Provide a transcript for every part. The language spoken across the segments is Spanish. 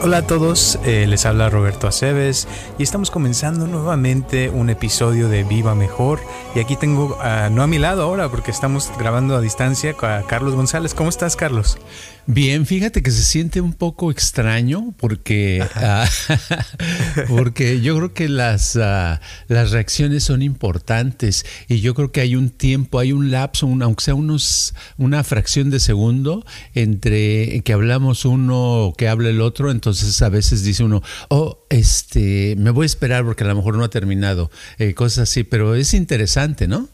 Hola a todos, eh, les habla Roberto Aceves y estamos comenzando nuevamente un episodio de Viva Mejor. Y aquí tengo, no a mi lado ahora, porque estamos grabando a distancia, a Carlos González. ¿Cómo estás, Carlos? Bien, fíjate que se siente un poco extraño porque, ah, porque yo creo que las, ah, las reacciones son importantes y yo creo que hay un tiempo, hay un lapso, aunque sea unos, una fracción de segundo entre que hablamos uno que habla el otro, entonces a veces dice uno, oh, este, me voy a esperar porque a lo mejor no ha terminado, eh, cosas así, pero es interesante, ¿no?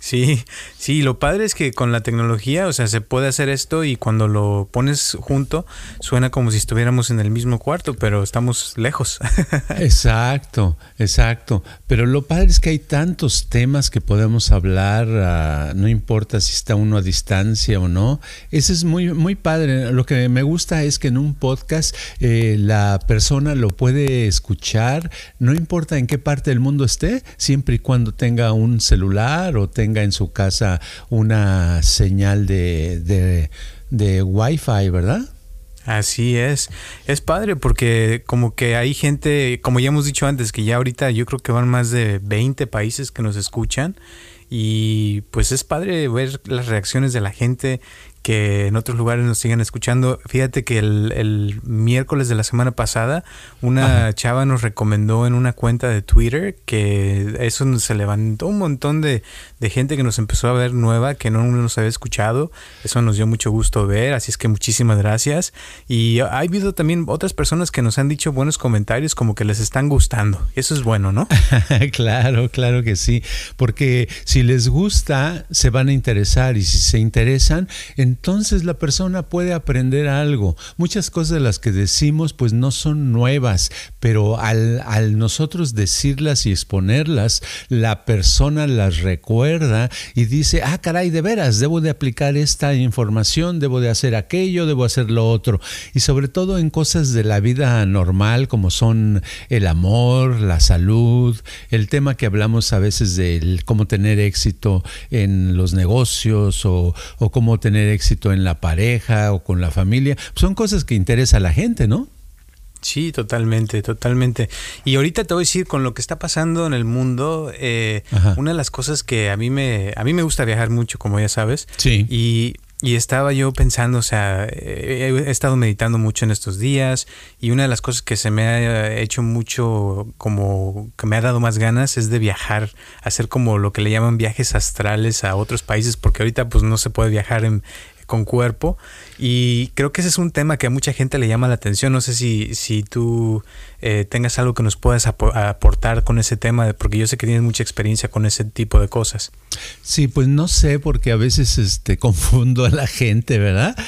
Sí, sí, lo padre es que con la tecnología, o sea, se puede hacer esto y cuando lo pones junto suena como si estuviéramos en el mismo cuarto, pero estamos lejos. exacto, exacto. Pero lo padre es que hay tantos temas que podemos hablar, ah, no importa si está uno a distancia o no. Eso es muy, muy padre. Lo que me gusta es que en un podcast eh, la persona lo puede escuchar, no importa en qué parte del mundo esté, siempre y cuando tenga un celular o tenga en su casa una señal de, de, de Wi-Fi, ¿verdad? Así es. Es padre porque como que hay gente, como ya hemos dicho antes, que ya ahorita yo creo que van más de 20 países que nos escuchan y pues es padre ver las reacciones de la gente que en otros lugares nos sigan escuchando. Fíjate que el, miércoles de la semana pasada una chava nos recomendó en una cuenta de Twitter que eso se levantó un montón de, gente que nos empezó a ver nueva, que no nos había escuchado. Eso nos dio mucho gusto ver, así es que muchísimas gracias. Y ha habido también otras personas que nos han dicho buenos comentarios como que les están gustando. Eso es bueno, ¿no? claro, claro que sí, porque si les gusta, se van a interesar y si se interesan, entonces la persona puede aprender algo. Muchas cosas de las que decimos pues no son nuevas, pero al, al nosotros decirlas y exponerlas, la persona las recuerda y dice, ah, caray, de veras, debo de aplicar esta información, debo de hacer aquello, debo hacer lo otro. Y sobre todo en cosas de la vida normal como son el amor, la salud, el tema que hablamos a veces de cómo tener éxito en los negocios o, o cómo tener éxito éxito en la pareja o con la familia, son cosas que interesa a la gente, ¿no? Sí, totalmente, totalmente. Y ahorita te voy a decir, con lo que está pasando en el mundo, eh, una de las cosas que a mí me, a mí me gusta viajar mucho, como ya sabes. Sí. Y y estaba yo pensando, o sea, he, estado meditando mucho en estos días y una de las cosas que se me ha hecho mucho, como que me ha dado más ganas, es de viajar, hacer como lo que le llaman viajes astrales a otros países, porque ahorita pues no se puede viajar en, con cuerpo. Y creo que ese es un tema que a mucha gente le llama la atención. No sé si, si tú eh, tengas algo que nos puedas aportar con ese tema, porque yo sé que tienes mucha experiencia con ese tipo de cosas. Sí, pues no sé, porque a veces este, confundo a la gente, ¿verdad?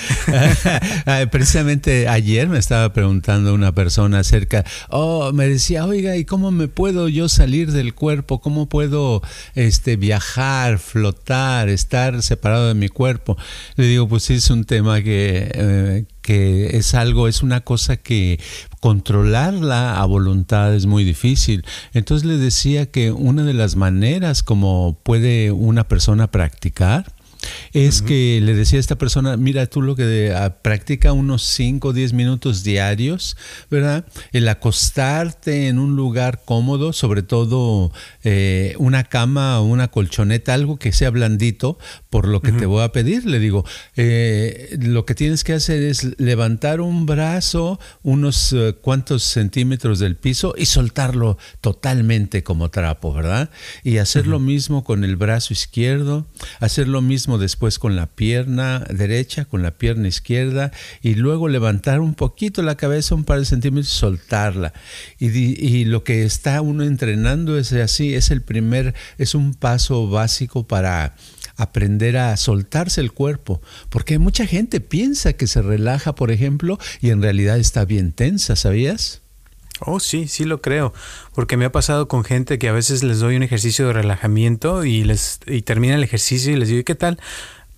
Ah, precisamente ayer me estaba preguntando una persona acerca, oh, me decía, oiga, ¿y cómo me puedo yo salir del cuerpo? ¿Cómo puedo este, viajar, flotar, estar separado de mi cuerpo? Le digo, pues es un tema que, eh, que es algo, es una cosa que controlarla a voluntad es muy difícil. Entonces le decía que una de las maneras como puede una persona practicar es que le decía a esta persona, mira, tú lo que ah, practica unos 5 o 10 minutos diarios, ¿verdad? El acostarte en un lugar cómodo, sobre todo eh, una cama o una colchoneta, algo que sea blandito, por lo que te voy a pedir. Le digo, eh, lo que tienes que hacer es levantar un brazo unos eh, cuantos centímetros del piso y soltarlo totalmente como trapo, ¿verdad? Y hacer lo mismo con el brazo izquierdo, hacer lo mismo después con la pierna derecha, con la pierna izquierda y luego levantar un poquito la cabeza un par de centímetros y soltarla. Y, y lo que está uno entrenando es así, es el primer, es un paso básico para aprender a soltarse el cuerpo, porque mucha gente piensa que se relaja, por ejemplo, y en realidad está bien tensa, ¿sabías? Oh, sí, sí lo creo, porque me ha pasado con gente que a veces les doy un ejercicio de relajamiento y les y termina el ejercicio y les digo, ¿qué tal?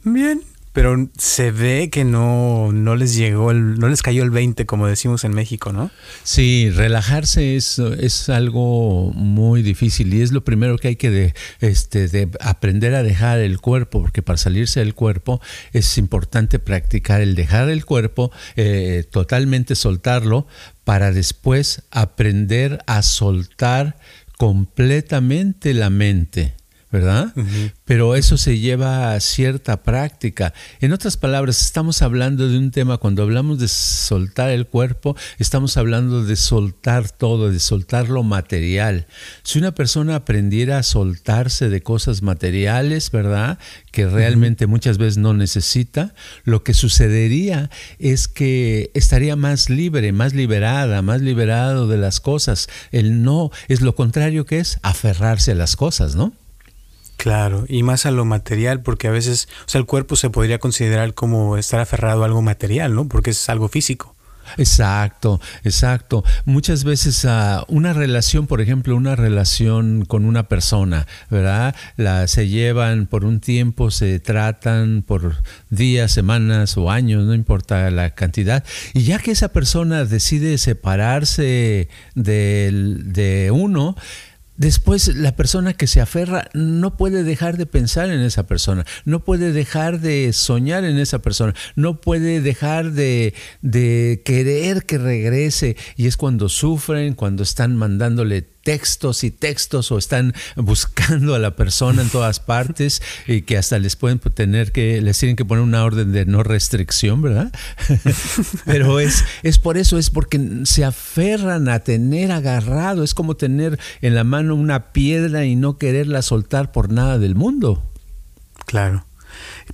Bien, pero se ve que no, no les llegó, el, no les cayó el 20, como decimos en México, ¿no? Sí, relajarse es, es algo muy difícil y es lo primero que hay que este, de aprender a dejar el cuerpo, porque para salirse del cuerpo es importante practicar el dejar el cuerpo, eh, totalmente soltarlo, para después aprender a soltar completamente la mente. ¿Verdad? Pero eso se lleva a cierta práctica. En otras palabras, estamos hablando de un tema, cuando hablamos de soltar el cuerpo, estamos hablando de soltar todo, de soltar lo material. Si una persona aprendiera a soltarse de cosas materiales, ¿verdad? Que realmente muchas veces no necesita, lo que sucedería es que estaría más libre, más liberada, más liberado de las cosas. El no es lo contrario que es aferrarse a las cosas, ¿no? Claro, y más a lo material, porque a veces, o sea, el cuerpo se podría considerar como estar aferrado a algo material, ¿no? Porque es algo físico. Exacto, exacto. Muchas veces uh, una relación, por ejemplo, una relación con una persona, ¿verdad? La, se llevan por un tiempo, se tratan por días, semanas o años, no importa la cantidad. Y ya que esa persona decide separarse de, de uno, Después la persona que se aferra no puede dejar de pensar en esa persona, no puede dejar de soñar en esa persona, no puede dejar de, de querer que regrese. Y es cuando sufren, cuando están mandándole textos y textos o están buscando a la persona en todas partes y que hasta les pueden tener que, les tienen que poner una orden de no restricción, ¿verdad? Pero es, es por eso, es porque se aferran a tener agarrado, es como tener en la mano una piedra y no quererla soltar por nada del mundo. Claro.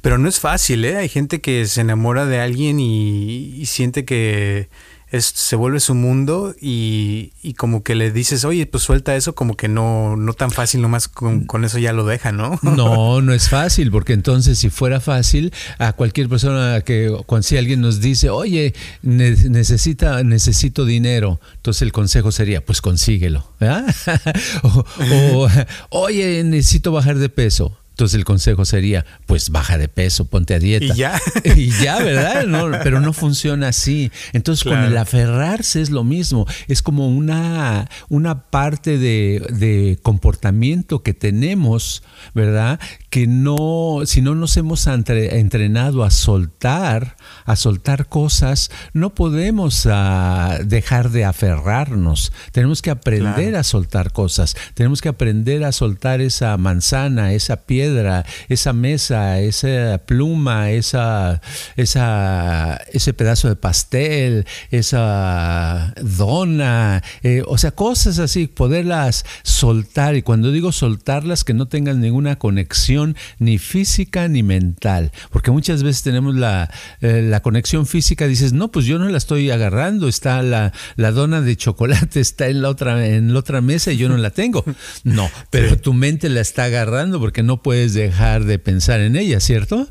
Pero no es fácil, ¿eh? Hay gente que se enamora de alguien y siente que se vuelve su mundo y, como que le dices, oye, pues suelta eso, como que no, no tan fácil, nomás con, con eso ya lo deja, ¿no? No, no es fácil, porque entonces si fuera fácil, a cualquier persona que, cuando si alguien nos dice, oye, necesita, necesito dinero, entonces el consejo sería, pues consíguelo. o, oye, necesito bajar de peso entonces el consejo sería, pues baja de peso, ponte a dieta. Y ya. y ya, ¿verdad? pero no funciona así. Entonces con el aferrarse es lo mismo. Es como una, una parte de, de comportamiento que tenemos, ¿verdad? Que no, si no nos hemos entrenado a soltar, a soltar cosas, no podemos ah, dejar de aferrarnos. Tenemos que aprender a soltar cosas. Tenemos que aprender a soltar esa manzana, esa piedra esa mesa, esa pluma, esa, esa, ese pedazo de pastel, esa dona, eh, o sea, cosas así, poderlas soltar. Y cuando digo soltarlas, que no tengan ninguna conexión ni física ni mental. Porque muchas veces tenemos la, eh, la conexión física, dices, no, pues yo no la estoy agarrando, está la, la dona de chocolate, está en la otra, en la otra mesa y yo no la tengo. No, pero tu mente la está agarrando porque no puede dejar de pensar en ella, ¿cierto?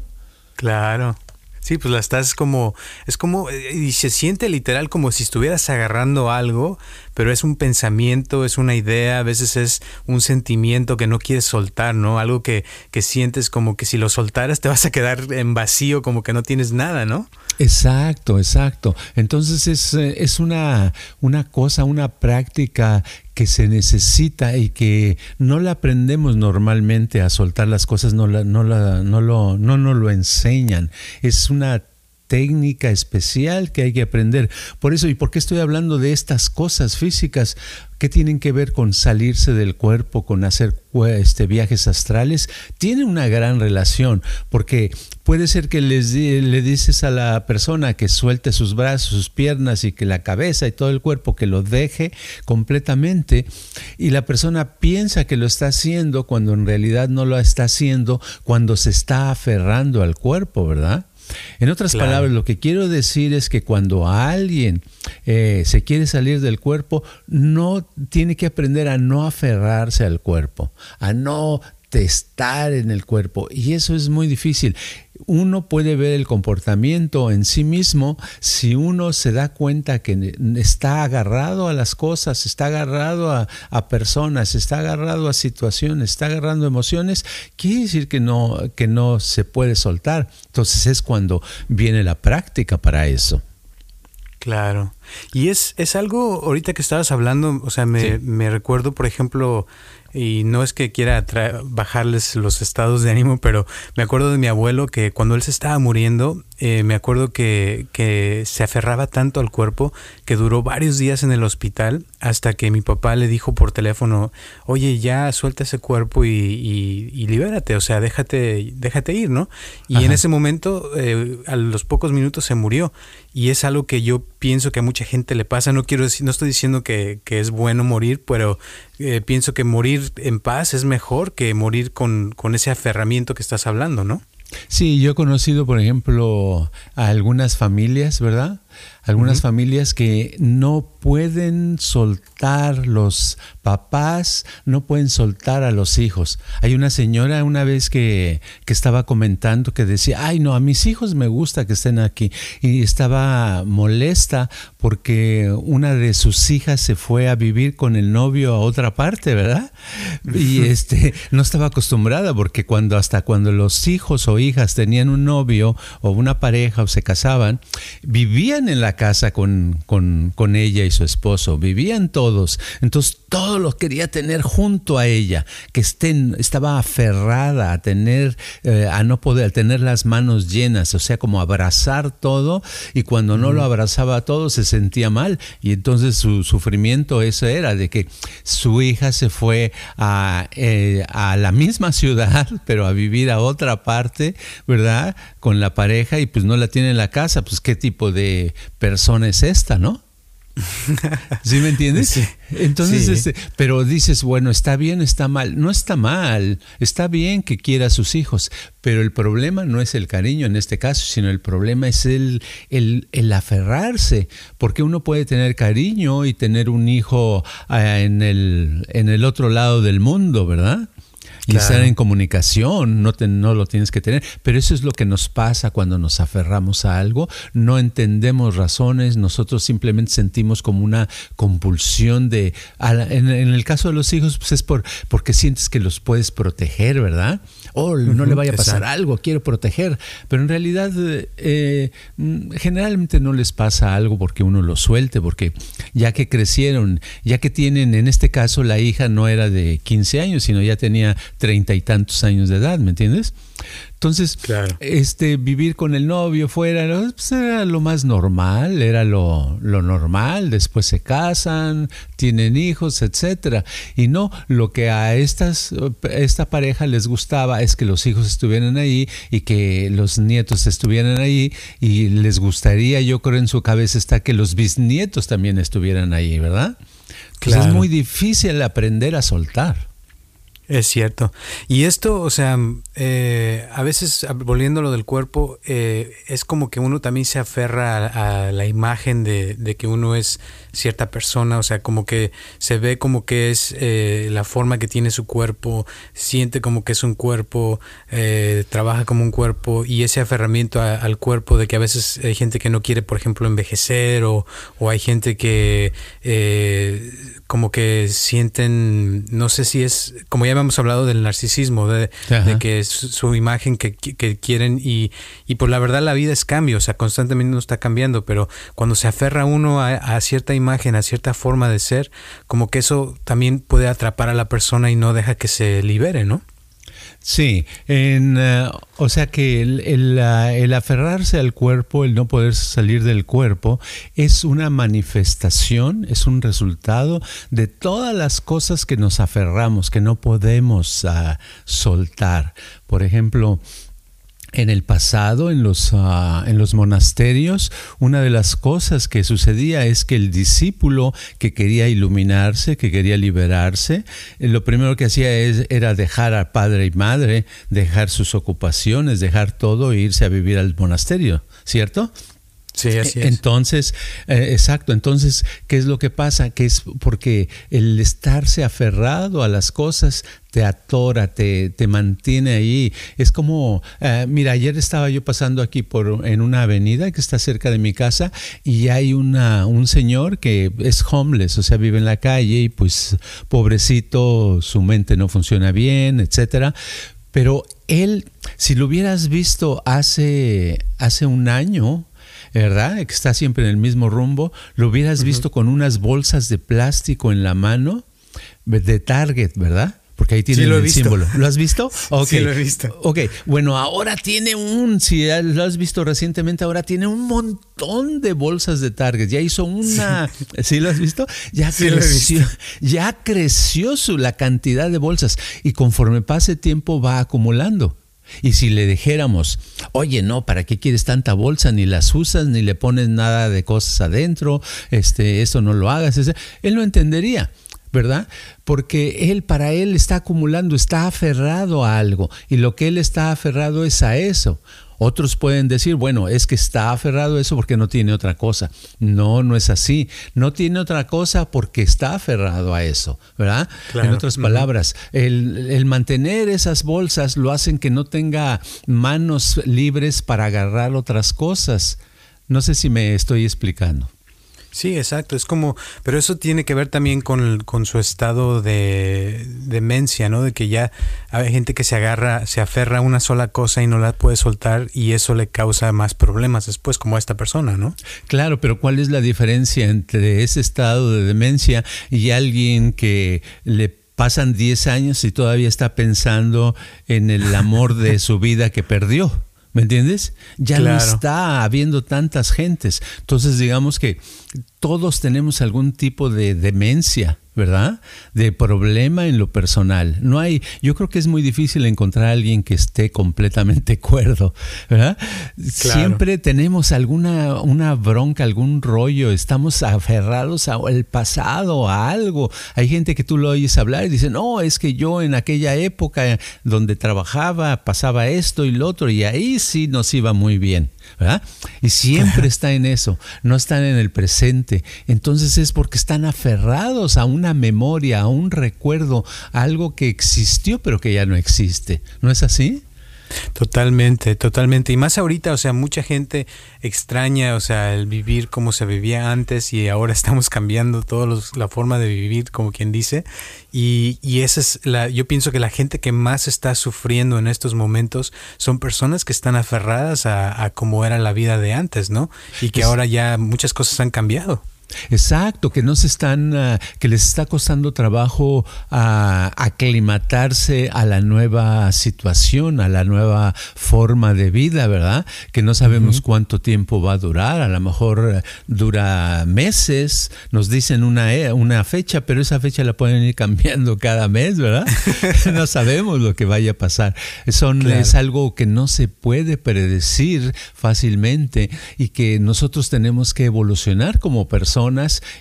Claro. Sí, pues la estás como, es como, eh, y se siente literal como si estuvieras agarrando algo, pero es un pensamiento, es una idea, a veces es un sentimiento que no quieres soltar, ¿no? Algo que, que sientes como que si lo soltaras te vas a quedar en vacío, como que no tienes nada, ¿no? Exacto, exacto. Entonces es, eh, es una, una cosa, una práctica que se necesita y que no la aprendemos normalmente a soltar las cosas, no, la, no, la, no, lo, no nos lo enseñan. Es una técnica especial que hay que aprender. Por eso, ¿y por qué estoy hablando de estas cosas físicas? que tienen que ver con salirse del cuerpo, con hacer este, viajes astrales? Tiene una gran relación, porque puede ser que les, le dices a la persona que suelte sus brazos, sus piernas y que la cabeza y todo el cuerpo que lo deje completamente, y la persona piensa que lo está haciendo cuando en realidad no lo está haciendo, cuando se está aferrando al cuerpo, ¿verdad? En otras palabras, lo que quiero decir es que cuando alguien eh, se quiere salir del cuerpo, no tiene que aprender a no aferrarse al cuerpo, a no estar en el cuerpo y eso es muy difícil. Uno puede ver el comportamiento en sí mismo si uno se da cuenta que está agarrado a las cosas, está agarrado a, a personas, está agarrado a situaciones, está agarrando emociones, quiere decir que no, que no se puede soltar. Entonces es cuando viene la práctica para eso. Claro. Y es, es algo, ahorita que estabas hablando, o sea, me, me recuerdo, por ejemplo, y no es que quiera bajarles los estados de ánimo, pero me acuerdo de mi abuelo que cuando él se estaba muriendo, eh, me acuerdo que, que, se aferraba tanto al cuerpo que duró varios días en el hospital hasta que mi papá le dijo por teléfono, oye, ya suelta ese cuerpo y, y, libérate, o sea, déjate, déjate ir, ¿no? Y en ese momento, eh, a los pocos minutos se murió. Y es algo que yo pienso que a mucha gente le pasa. No quiero decir, no estoy diciendo que, que es bueno morir, pero eh, pienso que morir en paz es mejor que morir con, con ese aferramiento que estás hablando, ¿no? Sí, yo he conocido, por ejemplo, a algunas familias, ¿verdad? Algunas familias que no pueden soltar los papás, no pueden soltar a los hijos. Hay una señora una vez que, que, estaba comentando que decía, ay no, a mis hijos me gusta que estén aquí. Y estaba molesta porque una de sus hijas se fue a vivir con el novio a otra parte, ¿verdad? Y este, no estaba acostumbrada porque cuando hasta cuando los hijos o hijas tenían un novio o una pareja o se casaban, vivían en la casa con, con, con ella y su esposo, vivían todos. Entonces todos los quería tener junto a ella, que estén, estaba aferrada a tener, eh, a no poder, a tener las manos llenas, o sea, como abrazar todo, y cuando no lo abrazaba todo se sentía mal, y entonces su sufrimiento eso era, de que su hija se fue a, eh, a la misma ciudad, pero a vivir a otra parte, ¿verdad? Con la pareja, y pues no la tiene en la casa, pues qué tipo de persona es esta, ¿no? ¿Sí me entiendes? Entonces, Este, pero dices, bueno, está bien, está mal. No está mal, está bien que quiera a sus hijos, pero el problema no es el cariño en este caso, sino el problema es el, el, el aferrarse, porque uno puede tener cariño y tener un hijo ah, en, el, en el otro lado del mundo, ¿verdad? Y estar en comunicación, no, no lo tienes que tener, pero eso es lo que nos pasa cuando nos aferramos a algo, no entendemos razones, nosotros simplemente sentimos como una compulsión de, en, el caso de los hijos, pues es por, porque sientes que los puedes proteger, ¿verdad? O no le vaya a pasar algo, quiero proteger, pero en realidad eh, mm, generalmente no les pasa algo porque uno lo suelte, porque ya que crecieron, ya que tienen, en este caso la hija no era de 15 años, sino ya tenía treinta y tantos años de edad, ¿me entiendes? Entonces, este, vivir con el novio fuera pues era lo más normal, era lo, lo, normal, después se casan, tienen hijos, etcétera. Y no, lo que a estas, esta pareja les gustaba es que los hijos estuvieran ahí y que los nietos estuvieran ahí y les gustaría, yo creo en su cabeza está que los bisnietos también estuvieran ahí, ¿verdad? Claro. es muy difícil aprender a soltar. Es cierto. Y esto, o sea, eh, a veces, volviendo a lo del cuerpo, eh, es como que uno también se aferra a, la imagen de, de, que uno es cierta persona, o sea, como que se ve como que es eh, la forma que tiene su cuerpo, siente como que es un cuerpo, trabaja como un cuerpo y ese aferramiento al cuerpo de que a veces hay gente que no quiere, por ejemplo, envejecer o, o hay gente que como que sienten, no sé si es, como ya hemos hablado del narcisismo, de, que es su imagen que, quieren y, y por la verdad la vida es cambio, o sea, constantemente no está cambiando, pero cuando se aferra uno a, cierta imagen, a cierta forma de ser, como que eso también puede atrapar a la persona y no deja que se libere, ¿no? Sí, en, uh, o sea que el, el, aferrarse al cuerpo, el no poder salir del cuerpo, es una manifestación, es un resultado de todas las cosas que nos aferramos, que no podemos uh, soltar. Por ejemplo, en el pasado, en los, uh, en los monasterios, una de las cosas que sucedía es que el discípulo que quería iluminarse, que quería liberarse, eh, lo primero que hacía es, era dejar a padre y madre, dejar sus ocupaciones, dejar todo e irse a vivir al monasterio, ¿cierto? Sí, así es. Entonces, eh, exacto, entonces, ¿qué es lo que pasa? Que es porque el estarse aferrado a las cosas te atora, te, te mantiene ahí. Es como, eh, mira, ayer estaba yo pasando aquí por en una avenida que está cerca de mi casa y hay una, un señor que es homeless, o sea, vive en la calle y pues pobrecito, su mente no funciona bien, etcétera. Pero él, si lo hubieras visto hace, hace un año, ¿verdad? Que está siempre en el mismo rumbo, lo hubieras visto con unas bolsas de plástico en la mano de Target, ¿verdad? Porque ahí tiene el símbolo. ¿Lo has visto? Sí, lo he visto. Ok, bueno, ahora tiene un, si lo has visto recientemente, ahora tiene un montón de bolsas de Target. Ya hizo una, ¿sí, lo has visto? Ya creció, ya creció su, la cantidad de bolsas y conforme pase tiempo va acumulando. Y si le dijéramos, oye, no, ¿para qué quieres tanta bolsa? Ni las usas, ni le pones nada de cosas adentro, este, eso no lo hagas, él no entendería. ¿verdad? Porque él, para él, está acumulando, está aferrado a algo, y lo que él está aferrado es a eso. Otros pueden decir, bueno, es que está aferrado a eso porque no tiene otra cosa. No, no es así. No tiene otra cosa porque está aferrado a eso, ¿verdad? En otras palabras, el, el, mantener esas bolsas lo hacen que no tenga manos libres para agarrar otras cosas. No sé si me estoy explicando. Sí, exacto. Es como, pero eso tiene que ver también con, con, su estado de demencia, ¿no? De que ya hay gente que se agarra, se aferra a una sola cosa y no la puede soltar y eso le causa más problemas después, como a esta persona, ¿no? Claro, pero ¿cuál es la diferencia entre ese estado de demencia y alguien que le pasan 10 años y todavía está pensando en el amor de su vida que perdió? ¿Me entiendes? Ya no está habiendo tantas gentes. Entonces digamos que todos tenemos algún tipo de demencia ¿verdad? De problema en lo personal. No hay, yo creo que es muy difícil encontrar a alguien que esté completamente cuerdo, ¿verdad? Siempre tenemos alguna una bronca, algún rollo, estamos aferrados al pasado, a algo. Hay gente que tú lo oyes hablar y dice, no, es que yo en aquella época donde trabajaba pasaba esto y lo otro y ahí sí nos iba muy bien. ¿Verdad? Y siempre está en eso, no están en el presente. Entonces es porque están aferrados a una memoria, a un recuerdo, a algo que existió pero que ya no existe. ¿No es así? Totalmente, totalmente. Y más ahorita, o sea, mucha gente extraña, o sea, el vivir como se vivía antes y ahora estamos cambiando toda la forma de vivir, como quien dice. Y, y esa es la, yo pienso que la gente que más está sufriendo en estos momentos son personas que están aferradas a, a cómo era la vida de antes, ¿no? Y que ahora ya muchas cosas han cambiado. Exacto, que no se están, ah, que les está costando trabajo uh, aclimatarse a la nueva situación, a la nueva forma de vida, ¿verdad? Que no sabemos cuánto tiempo va a durar, a lo mejor eh, dura meses, nos dicen una, eh, una fecha, pero esa fecha la pueden ir cambiando cada mes, ¿verdad? no sabemos lo que vaya a pasar. Son, Es algo que no se puede predecir fácilmente y que nosotros tenemos que evolucionar como personas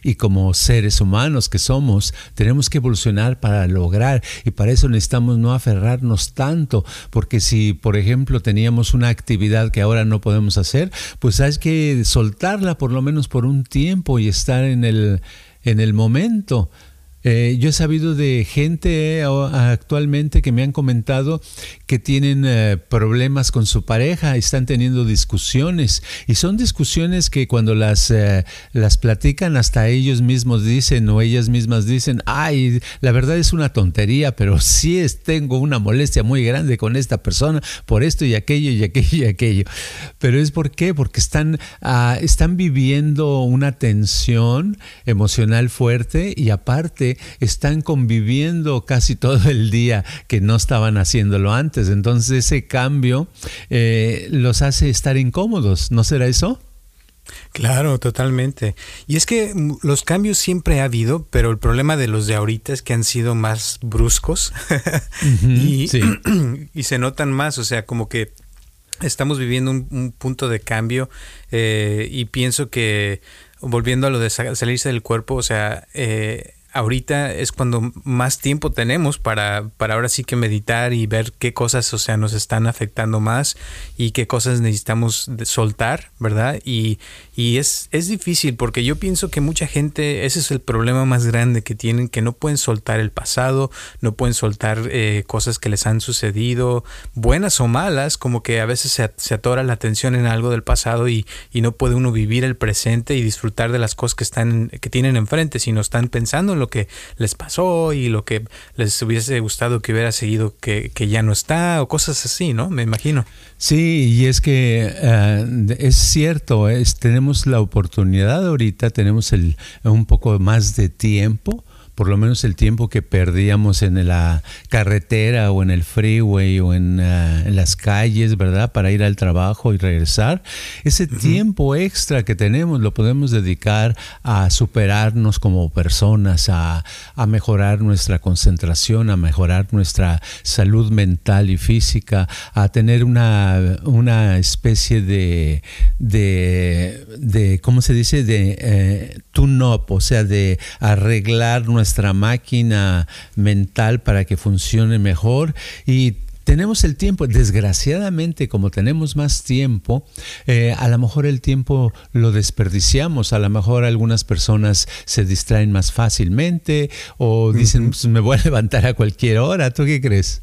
y como seres humanos que somos, tenemos que evolucionar para lograr y para eso necesitamos no aferrarnos tanto, porque si por ejemplo teníamos una actividad que ahora no podemos hacer, pues hay que soltarla por lo menos por un tiempo y estar en el, en el momento. Eh, yo he sabido de gente eh, actualmente que me han comentado que tienen eh, problemas con su pareja, están teniendo discusiones y son discusiones que cuando las, las platican hasta ellos mismos dicen o ellas mismas dicen, ay, la verdad es una tontería, pero sí es, tengo una molestia muy grande con esta persona por esto y aquello y aquello y aquello. Pero es por qué, porque están, ah, están viviendo una tensión emocional fuerte y aparte están conviviendo casi todo el día que no estaban haciéndolo antes. Entonces ese cambio eh, los hace estar incómodos, ¿no será eso? Claro, totalmente. Y es que mm, los cambios siempre ha habido, pero el problema de los de ahorita es que han sido más bruscos y, y, se notan más, o sea, como que estamos viviendo un, punto de cambio eh, y pienso que volviendo a lo de salirse del cuerpo, o sea, eh, ahorita es cuando más tiempo tenemos para, para ahora sí que meditar y ver qué cosas, o sea, nos están afectando más y qué cosas necesitamos soltar, ¿verdad? Y, y es, es difícil porque yo pienso que mucha gente, ese es el problema más grande que tienen, que no pueden soltar el pasado, no pueden soltar eh, cosas que les han sucedido, buenas o malas, como que a veces se, se atora la atención en algo del pasado y, y no puede uno vivir el presente y disfrutar de las cosas que están que tienen enfrente, sino están pensando en lo que les pasó y lo que les hubiese gustado que hubiera seguido que, que ya no está o cosas así, ¿no? Me imagino. Sí, y es que uh, es cierto, es, tenemos la oportunidad ahorita, tenemos el, un poco más de tiempo por lo menos el tiempo que perdíamos en la carretera o en el freeway o en, uh, en las calles, ¿verdad? Para ir al trabajo y regresar. Ese uh -huh. tiempo extra que tenemos lo podemos dedicar a superarnos como personas, a, a, mejorar nuestra concentración, a mejorar nuestra salud mental y física, a tener una, una especie de, de, de, ¿cómo se dice? De eh, tune-up, o sea, de arreglar nuestra nuestra máquina mental para que funcione mejor y tenemos el tiempo, desgraciadamente como tenemos más tiempo, eh, a lo mejor el tiempo lo desperdiciamos, a lo mejor algunas personas se distraen más fácilmente o dicen, uh -huh. pues me voy a levantar a cualquier hora, ¿tú qué crees?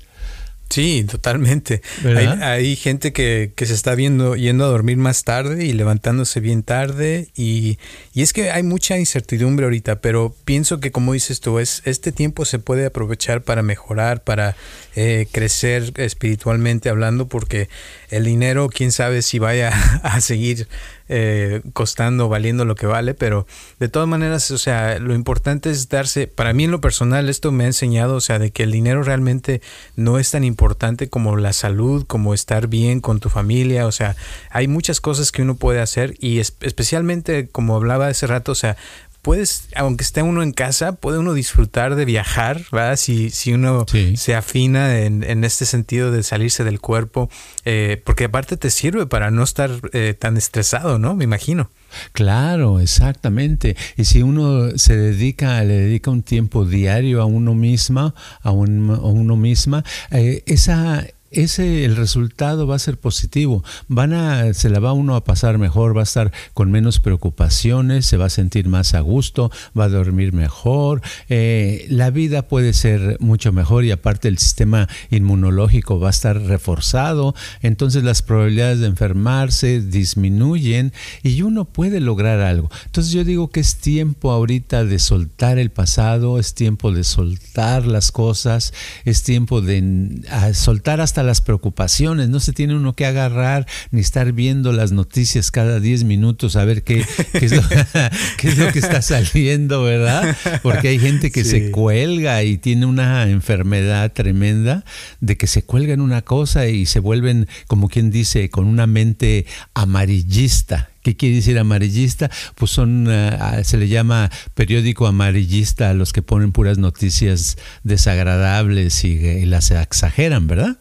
Sí, totalmente. Hay, hay, gente que, que, se está viendo yendo a dormir más tarde y levantándose bien tarde y, y, es que hay mucha incertidumbre ahorita, pero pienso que como dices tú, es, este tiempo se puede aprovechar para mejorar, para eh, crecer espiritualmente hablando, porque el dinero, quién sabe si vaya a seguir eh, costando, valiendo lo que vale, pero de todas maneras, o sea, lo importante es darse, para mí en lo personal esto me ha enseñado, o sea, de que el dinero realmente no es tan importante como la salud, como estar bien con tu familia, o sea, hay muchas cosas que uno puede hacer y es, especialmente como hablaba hace rato, o sea, puedes, aunque esté uno en casa, puede uno disfrutar de viajar, ¿verdad? Si, si uno sí. se afina en, en, este sentido de salirse del cuerpo, eh, porque aparte te sirve para no estar eh, tan estresado, ¿no? Me imagino. Claro, exactamente. Y si uno se dedica, le dedica un tiempo diario a uno misma, a, un, a uno misma, eh, esa ese el resultado va a ser positivo. Van a, se la va uno a pasar mejor, va a estar con menos preocupaciones, se va a sentir más a gusto, va a dormir mejor. Eh, la vida puede ser mucho mejor y aparte el sistema inmunológico va a estar reforzado. Entonces las probabilidades de enfermarse disminuyen y uno puede lograr algo. Entonces yo digo que es tiempo ahorita de soltar el pasado, es tiempo de soltar las cosas, es tiempo de soltar hasta las preocupaciones, no se tiene uno que agarrar ni estar viendo las noticias cada 10 minutos a ver qué, qué, es lo, qué, es lo, que está saliendo, ¿verdad? Porque hay gente que sí. se cuelga y tiene una enfermedad tremenda de que se cuelga en una cosa y se vuelven, como quien dice, con una mente amarillista. ¿Qué quiere decir amarillista? Pues son, uh, se le llama periódico amarillista a los que ponen puras noticias desagradables y, y las exageran, ¿verdad?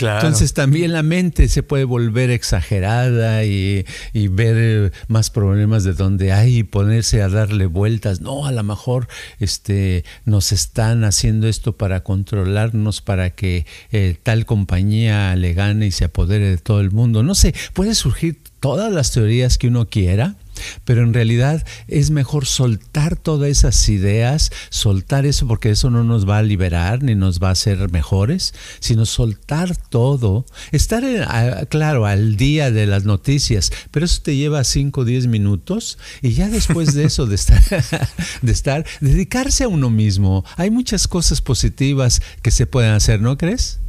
Entonces también la mente se puede volver exagerada y, y, ver más problemas de donde hay y ponerse a darle vueltas. No, a lo mejor este, nos están haciendo esto para controlarnos, para que eh, tal compañía le gane y se apodere de todo el mundo. No sé, puede surgir todas las teorías que uno quiera, pero en realidad es mejor soltar todas esas ideas, soltar eso porque eso no nos va a liberar ni nos va a hacer mejores, sino soltar todo, estar, en, claro, al día de las noticias, pero eso te lleva 5 o 10 minutos y ya después de eso, de estar, de estar, dedicarse a uno mismo, hay muchas cosas positivas que se pueden hacer, ¿no crees?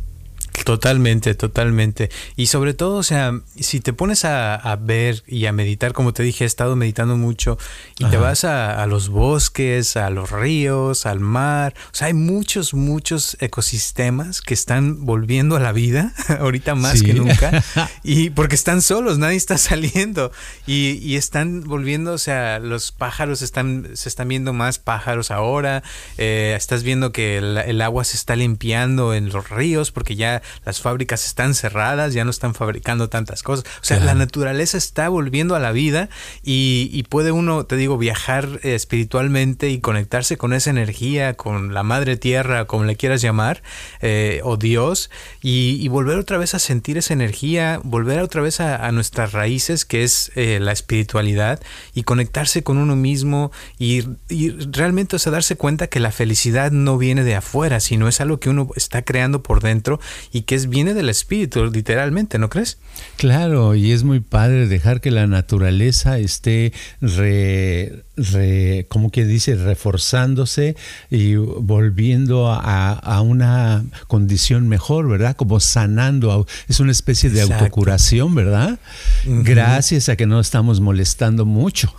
Totalmente, totalmente. Y sobre todo, o sea, si te pones a, a, ver y a meditar, como te dije, he estado meditando mucho, y Ajá. te vas a, a, los bosques, a los ríos, al mar, o sea, hay muchos, muchos ecosistemas que están volviendo a la vida, ahorita más sí. que nunca, y porque están solos, nadie está saliendo, y, y, están volviendo, o sea, los pájaros están, se están viendo más pájaros ahora, eh, estás viendo que el, el agua se está limpiando en los ríos, porque ya las fábricas están cerradas, ya no están fabricando tantas cosas. O sea, la naturaleza está volviendo a la vida y, puede uno, te digo, viajar eh, espiritualmente y conectarse con esa energía, con la madre tierra, como le quieras llamar, eh, o Dios, y, volver otra vez a sentir esa energía, volver otra vez a, nuestras raíces, que es eh, la espiritualidad, y conectarse con uno mismo y, y realmente, o sea, darse cuenta que la felicidad no viene de afuera, sino es algo que uno está creando por dentro y que es, viene del espíritu, literalmente, ¿no crees? Claro, y es muy padre dejar que la naturaleza esté re, como que dice, reforzándose y volviendo a, una condición mejor, ¿verdad? Como sanando, es una especie de autocuración, ¿verdad? Gracias a que no estamos molestando mucho,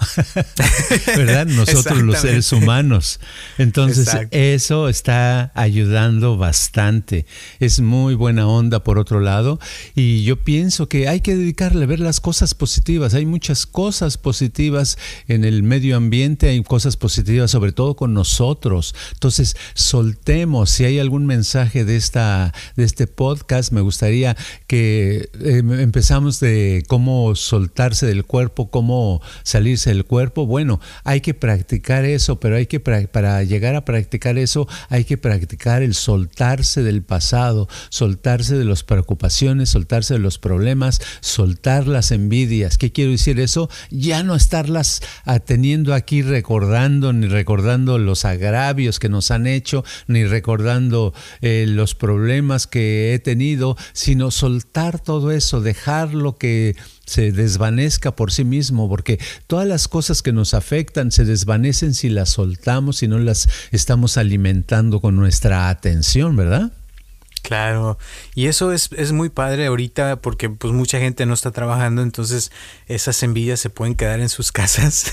¿verdad? Nosotros los seres humanos. Entonces, eso está ayudando bastante. Es muy buena onda por otro lado y yo pienso que hay que dedicarle a ver las cosas positivas. Hay muchas cosas positivas en el medio ambiente hay cosas positivas, sobre todo con nosotros. Entonces, soltemos. Si hay algún mensaje de, esta, de este podcast, me gustaría que eh, empezamos de cómo soltarse del cuerpo, cómo salirse del cuerpo. Bueno, hay que practicar eso, pero hay que para llegar a practicar eso, hay que practicar el soltarse del pasado, soltarse de las preocupaciones, soltarse de los problemas, soltar las envidias. ¿Qué quiero decir eso? Ya no estarlas teniendo aquí recordando, ni recordando los agravios que nos han hecho, ni recordando eh, los problemas que he tenido, sino soltar todo eso, dejarlo que se desvanezca por sí mismo, porque todas las cosas que nos afectan se desvanecen si las soltamos, y no las estamos alimentando con nuestra atención, ¿verdad? Claro, y eso es, es, muy padre ahorita porque pues mucha gente no está trabajando, entonces esas envidias se pueden quedar en sus casas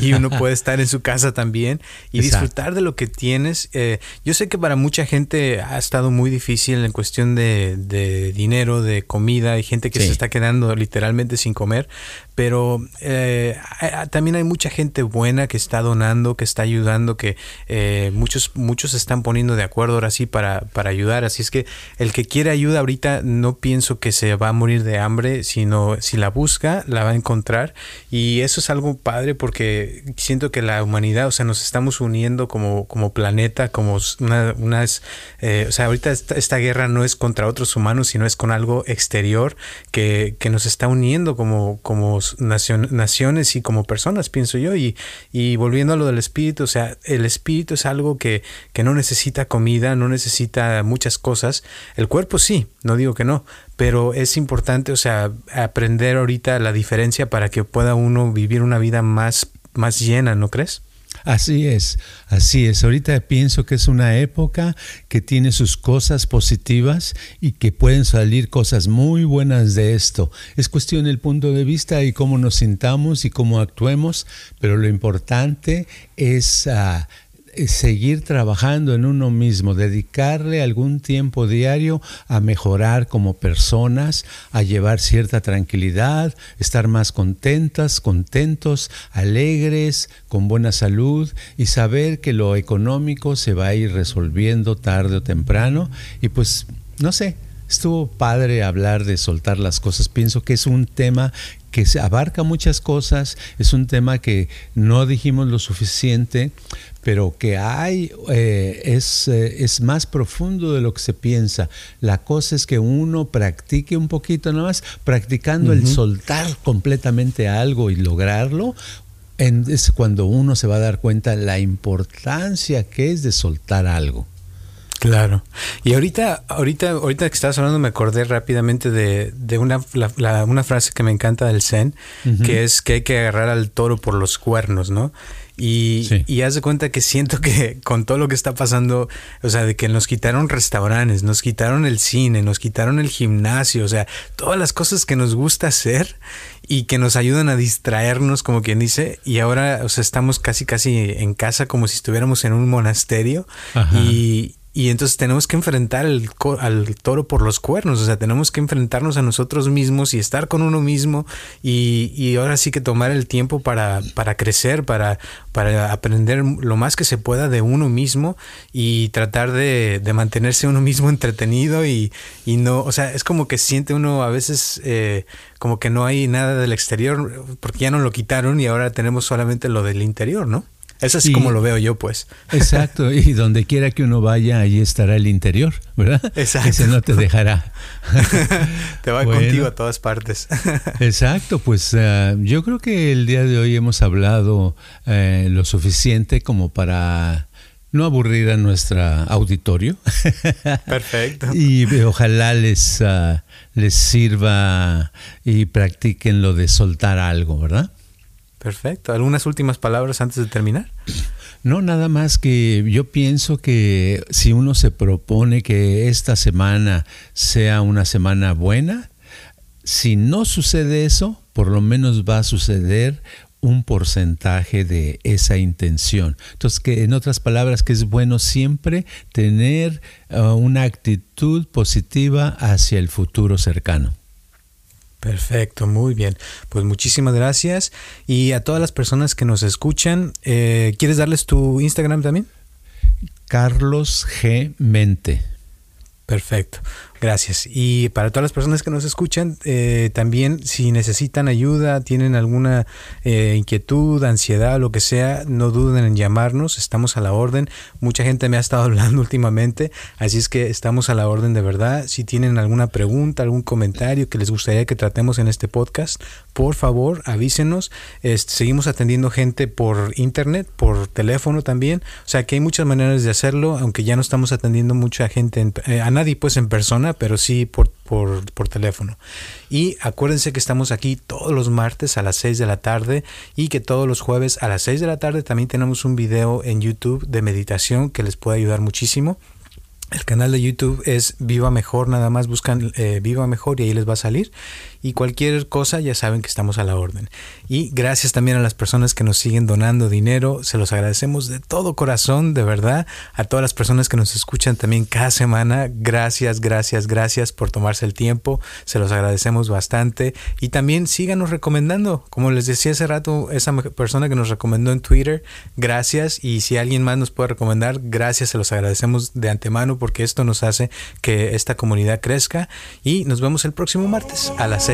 y uno puede estar en su casa también y disfrutar de lo que tienes. Eh, yo sé que para mucha gente ha estado muy difícil en cuestión de, de dinero, de comida, hay gente que se está quedando literalmente sin comer, pero eh, también hay mucha gente buena que está donando, que está ayudando, que eh, muchos, muchos se están poniendo de acuerdo ahora sí para, para ayudar. Así es que el que quiere ayuda ahorita no pienso que se va a morir de hambre, sino si la busca, la va a encontrar. Y eso es algo padre porque siento que la humanidad, o sea, nos estamos uniendo como, como planeta, como una, unas, eh, o sea, ahorita esta, esta, guerra no es contra otros humanos, sino es con algo exterior que, que nos está uniendo como, como naciones y como personas, pienso yo. Y, y volviendo a lo del espíritu, o sea, el espíritu es algo que, que no necesita comida, no necesita muchas cosas. El cuerpo sí, no digo que no, pero es importante, o sea, aprender ahorita la diferencia para que pueda uno vivir una vida más, más llena, ¿no crees? Así es, así es. Ahorita pienso que es una época que tiene sus cosas positivas y que pueden salir cosas muy buenas de esto. Es cuestión del punto de vista y cómo nos sintamos y cómo actuemos, pero lo importante es... Ah, seguir trabajando en uno mismo, dedicarle algún tiempo diario a mejorar como personas, a llevar cierta tranquilidad, estar más contentas, contentos, alegres, con buena salud y saber que lo económico se va a ir resolviendo tarde o temprano y pues no sé, estuvo padre hablar de soltar las cosas. Pienso que es un tema que abarca muchas cosas, es un tema que no dijimos lo suficiente, pero que hay, eh, es, eh, es, más profundo de lo que se piensa. La cosa es que uno practique un poquito nada más, practicando el soltar completamente algo y lograrlo, es cuando uno se va a dar cuenta la importancia que es de soltar algo. Claro. Y ahorita, ahorita, ahorita que estabas hablando, me acordé rápidamente de, de una, una frase que me encanta del Zen, que es que hay que agarrar al toro por los cuernos, ¿no? Y, y haz de cuenta que siento que con todo lo que está pasando, o sea, de que nos quitaron restaurantes, nos quitaron el cine, nos quitaron el gimnasio, o sea, todas las cosas que nos gusta hacer y que nos ayudan a distraernos, como quien dice, y ahora, o sea, estamos casi, casi en casa como si estuviéramos en un monasterio y y entonces tenemos que enfrentar el, al toro por los cuernos, o sea, tenemos que enfrentarnos a nosotros mismos y estar con uno mismo y, y ahora sí que tomar el tiempo para, para crecer, para, para aprender lo más que se pueda de uno mismo y tratar de, de mantenerse uno mismo entretenido y, y, no, o sea, es como que siente uno a veces eh, como que no hay nada del exterior porque ya no lo quitaron y ahora tenemos solamente lo del interior, ¿no? Eso es como lo veo yo, pues. Exacto, y donde quiera que uno vaya, ahí estará el interior, ¿verdad? Exacto. Ese no te dejará. te va contigo a todas partes. exacto, pues uh, yo creo que el día de hoy hemos hablado uh, lo suficiente como para no aburrir a nuestro auditorio. Perfecto. y ojalá les, uh, les sirva y practiquen lo de soltar algo, ¿verdad? Perfecto. ¿Algunas últimas palabras antes de terminar? No, nada más que yo pienso que si uno se propone que esta semana sea una semana buena, si no sucede eso, por lo menos va a suceder un porcentaje de esa intención. Entonces, que en otras palabras, que es bueno siempre tener uh, una actitud positiva hacia el futuro cercano. Perfecto, muy bien. Pues muchísimas gracias. Y a todas las personas que nos escuchan, eh, ¿quieres darles tu Instagram también? Carlos G. Mente. Perfecto. Gracias. Y para todas las personas que nos escuchan, eh, también si necesitan ayuda, tienen alguna eh, inquietud, ansiedad, lo que sea, no duden en llamarnos, estamos a la orden. Mucha gente me ha estado hablando últimamente, así es que estamos a la orden de verdad. Si tienen alguna pregunta, algún comentario que les gustaría que tratemos en este podcast, por favor avísenos. Este, seguimos atendiendo gente por internet, por teléfono también. O sea que hay muchas maneras de hacerlo, aunque ya no estamos atendiendo mucha gente, eh, a nadie pues en persona pero sí por, por, por, teléfono. Y acuérdense que estamos aquí todos los martes a las 6 de la tarde y que todos los jueves a las 6 de la tarde también tenemos un video en YouTube de meditación que les puede ayudar muchísimo. El canal de YouTube es Viva Mejor, nada más buscan eh, Viva Mejor y ahí les va a salir. Y cualquier cosa ya saben que estamos a la orden. Y gracias también a las personas que nos siguen donando dinero, se los agradecemos de todo corazón, de verdad. A todas las personas que nos escuchan también cada semana, gracias, gracias, gracias por tomarse el tiempo, se los agradecemos bastante. Y también síganos recomendando, como les decía hace rato, esa persona que nos recomendó en Twitter, gracias. Y si alguien más nos puede recomendar, gracias, se los agradecemos de antemano porque esto nos hace que esta comunidad crezca y nos vemos el próximo martes a las